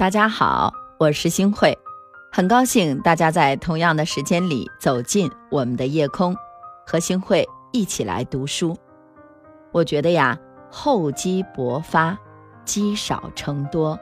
大家好，我是星慧，很高兴大家在同样的时间里走进我们的夜空，和星慧一起来读书。我觉得呀，厚积薄发，积少成多，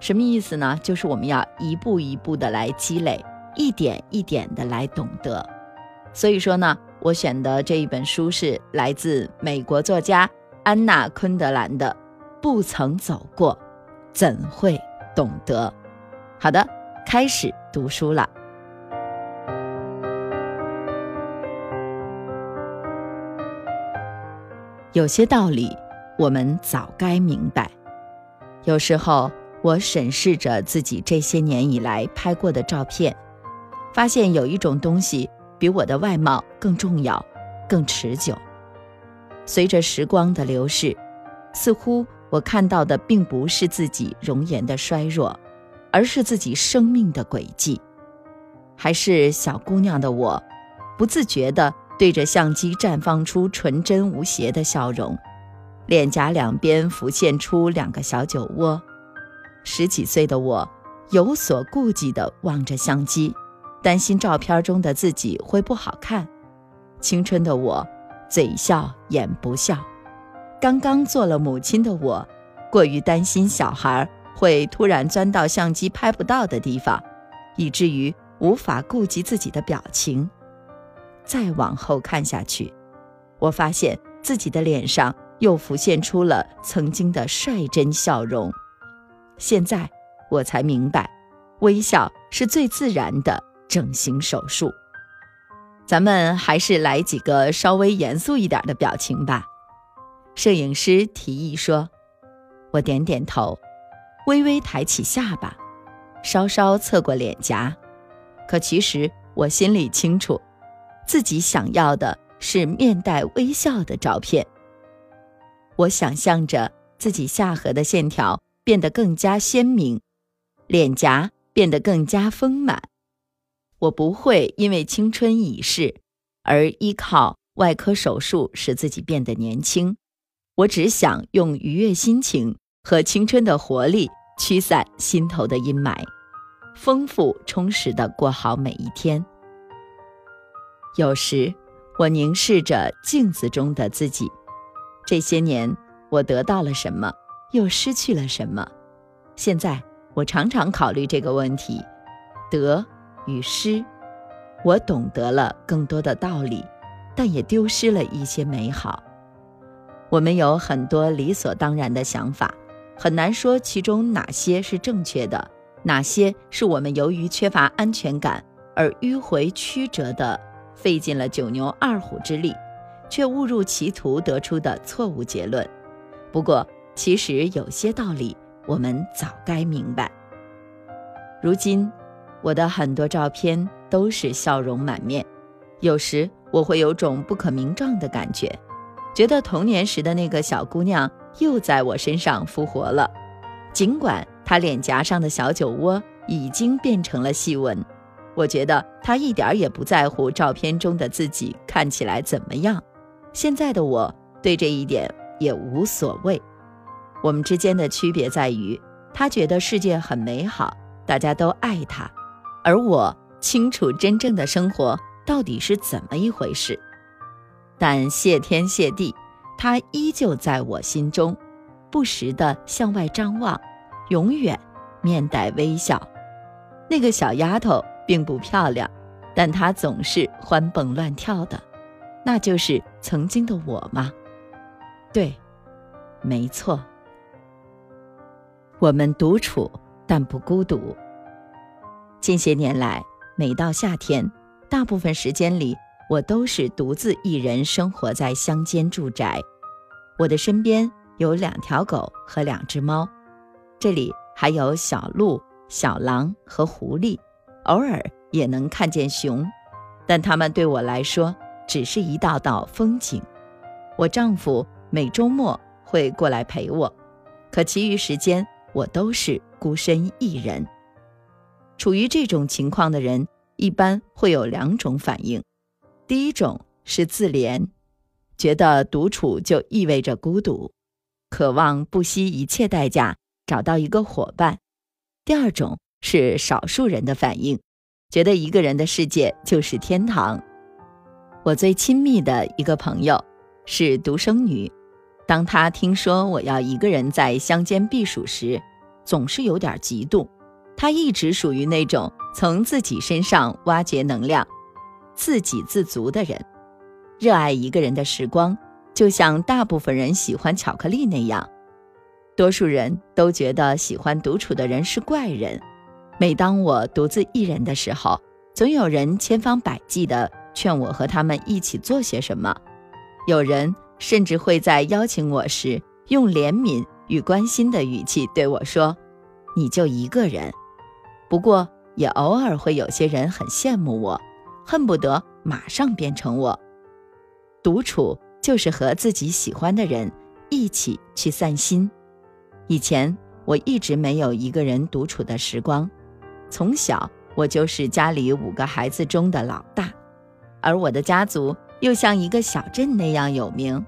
什么意思呢？就是我们要一步一步的来积累，一点一点的来懂得。所以说呢，我选的这一本书是来自美国作家安娜·昆德兰的《不曾走过，怎会》。懂得，好的，开始读书了。有些道理我们早该明白。有时候我审视着自己这些年以来拍过的照片，发现有一种东西比我的外貌更重要、更持久。随着时光的流逝，似乎。我看到的并不是自己容颜的衰弱，而是自己生命的轨迹。还是小姑娘的我，不自觉地对着相机绽放出纯真无邪的笑容，脸颊两边浮现出两个小酒窝。十几岁的我，有所顾忌地望着相机，担心照片中的自己会不好看。青春的我，嘴笑眼不笑。刚刚做了母亲的我，过于担心小孩会突然钻到相机拍不到的地方，以至于无法顾及自己的表情。再往后看下去，我发现自己的脸上又浮现出了曾经的率真笑容。现在我才明白，微笑是最自然的整形手术。咱们还是来几个稍微严肃一点的表情吧。摄影师提议说：“我点点头，微微抬起下巴，稍稍侧过脸颊。可其实我心里清楚，自己想要的是面带微笑的照片。我想象着自己下颌的线条变得更加鲜明，脸颊变得更加丰满。我不会因为青春已逝而依靠外科手术使自己变得年轻。”我只想用愉悦心情和青春的活力驱散心头的阴霾，丰富充实的过好每一天。有时，我凝视着镜子中的自己，这些年我得到了什么，又失去了什么？现在，我常常考虑这个问题：得与失。我懂得了更多的道理，但也丢失了一些美好。我们有很多理所当然的想法，很难说其中哪些是正确的，哪些是我们由于缺乏安全感而迂回曲折的，费尽了九牛二虎之力，却误入歧途得出的错误结论。不过，其实有些道理我们早该明白。如今，我的很多照片都是笑容满面，有时我会有种不可名状的感觉。觉得童年时的那个小姑娘又在我身上复活了，尽管她脸颊上的小酒窝已经变成了细纹，我觉得她一点也不在乎照片中的自己看起来怎么样。现在的我对这一点也无所谓。我们之间的区别在于，她觉得世界很美好，大家都爱她，而我清楚真正的生活到底是怎么一回事。但谢天谢地，她依旧在我心中，不时地向外张望，永远面带微笑。那个小丫头并不漂亮，但她总是欢蹦乱跳的，那就是曾经的我吗？对，没错。我们独处，但不孤独。近些年来，每到夏天，大部分时间里。我都是独自一人生活在乡间住宅，我的身边有两条狗和两只猫，这里还有小鹿、小狼和狐狸，偶尔也能看见熊，但它们对我来说只是一道道风景。我丈夫每周末会过来陪我，可其余时间我都是孤身一人。处于这种情况的人一般会有两种反应。第一种是自怜，觉得独处就意味着孤独，渴望不惜一切代价找到一个伙伴，第二种是少数人的反应，觉得一个人的世界就是天堂。我最亲密的一个朋友是独生女，当她听说我要一个人在乡间避暑时，总是有点嫉妒。她一直属于那种从自己身上挖掘能量、自给自足的人，热爱一个人的时光，就像大部分人喜欢巧克力那样。多数人都觉得喜欢独处的人是怪人。每当我独自一人的时候，总有人千方百计地劝我和他们一起做些什么。有人甚至会在邀请我时，用怜悯与关心的语气对我说：“你就一个人。”不过，也偶尔会有些人很羡慕我，恨不得马上变成我。独处就是和自己喜欢的人一起去散心。以前我一直没有一个人独处的时光，从小我就是家里五个孩子中的老大，而我的家族又像一个小镇那样有名，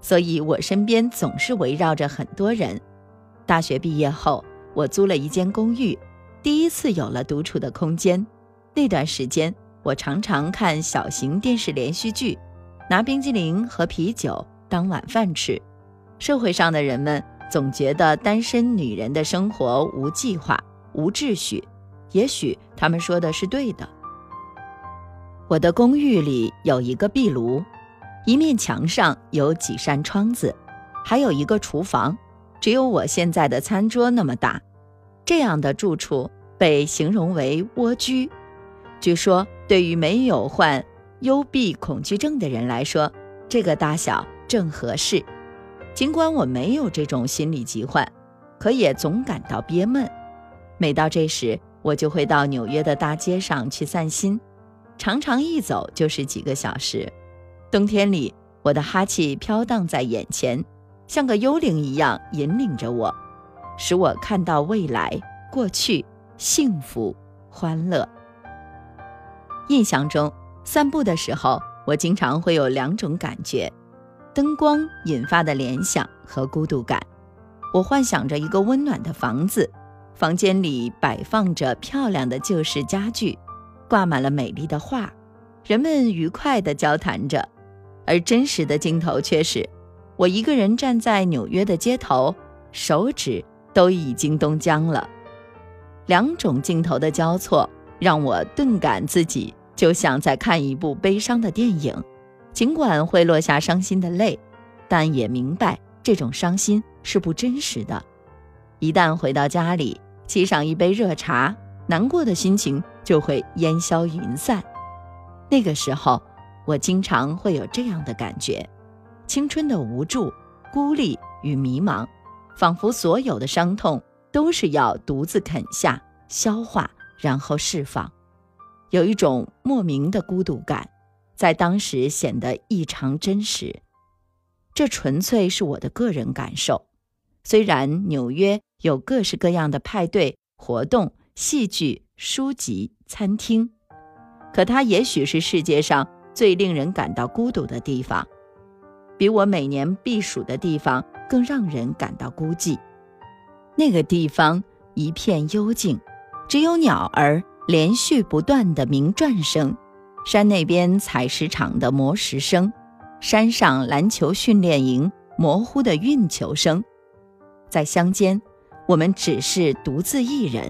所以我身边总是围绕着很多人。大学毕业后，我租了一间公寓，第一次有了独处的空间。那段时间，我常常看小型电视连续剧，拿冰激凌和啤酒当晚饭吃。社会上的人们。总觉得单身女人的生活无计划、无秩序，也许他们说的是对的。我的公寓里有一个壁炉，一面墙上有几扇窗子，还有一个厨房，只有我现在的餐桌那么大。这样的住处被形容为蜗居。据说，对于没有患幽闭恐惧症的人来说，这个大小正合适。尽管我没有这种心理疾患，可也总感到憋闷。每到这时，我就会到纽约的大街上去散心，常常一走就是几个小时。冬天里，我的哈气飘荡在眼前，像个幽灵一样引领着我，使我看到未来、过去、幸福、欢乐。印象中，散步的时候，我经常会有两种感觉。灯光引发的联想和孤独感，我幻想着一个温暖的房子，房间里摆放着漂亮的旧式家具，挂满了美丽的画，人们愉快地交谈着。而真实的镜头却是，我一个人站在纽约的街头，手指都已经冻僵了。两种镜头的交错，让我顿感自己就像在看一部悲伤的电影。尽管会落下伤心的泪，但也明白这种伤心是不真实的。一旦回到家里，沏上一杯热茶，难过的心情就会烟消云散。那个时候，我经常会有这样的感觉：青春的无助、孤立与迷茫，仿佛所有的伤痛都是要独自啃下、消化，然后释放，有一种莫名的孤独感。在当时显得异常真实，这纯粹是我的个人感受。虽然纽约有各式各样的派对活动、戏剧、书籍、餐厅，可它也许是世界上最令人感到孤独的地方，比我每年避暑的地方更让人感到孤寂。那个地方一片幽静，只有鸟儿连续不断的鸣啭声。山那边采石场的磨石声，山上篮球训练营模糊的运球声，在乡间，我们只是独自一人；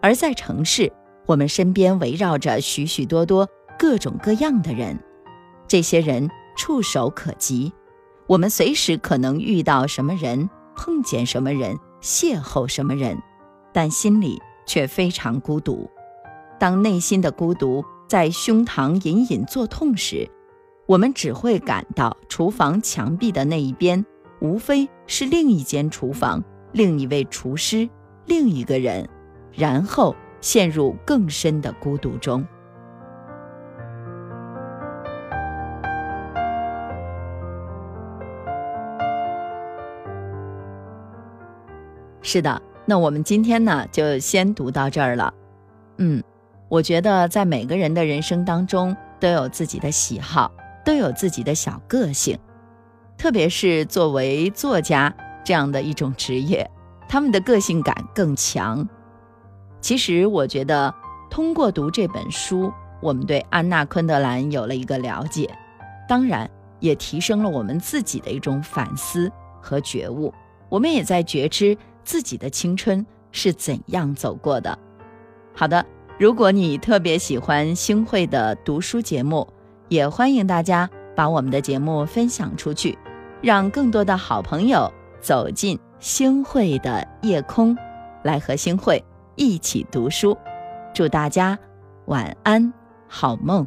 而在城市，我们身边围绕着许许多多各种各样的人，这些人触手可及，我们随时可能遇到什么人，碰见什么人，邂逅什么人，但心里却非常孤独。当内心的孤独。在胸膛隐隐作痛时，我们只会感到厨房墙壁的那一边，无非是另一间厨房、另一位厨师、另一个人，然后陷入更深的孤独中。是的，那我们今天呢，就先读到这儿了。嗯。我觉得在每个人的人生当中都有自己的喜好，都有自己的小个性，特别是作为作家这样的一种职业，他们的个性感更强。其实我觉得，通过读这本书，我们对安娜·昆德兰有了一个了解，当然也提升了我们自己的一种反思和觉悟。我们也在觉知自己的青春是怎样走过的。好的，如果你特别喜欢星汇的读书节目，也欢迎大家把我们的节目分享出去，让更多的好朋友走进星汇的夜空，来和星汇一起读书。祝大家晚安，好梦。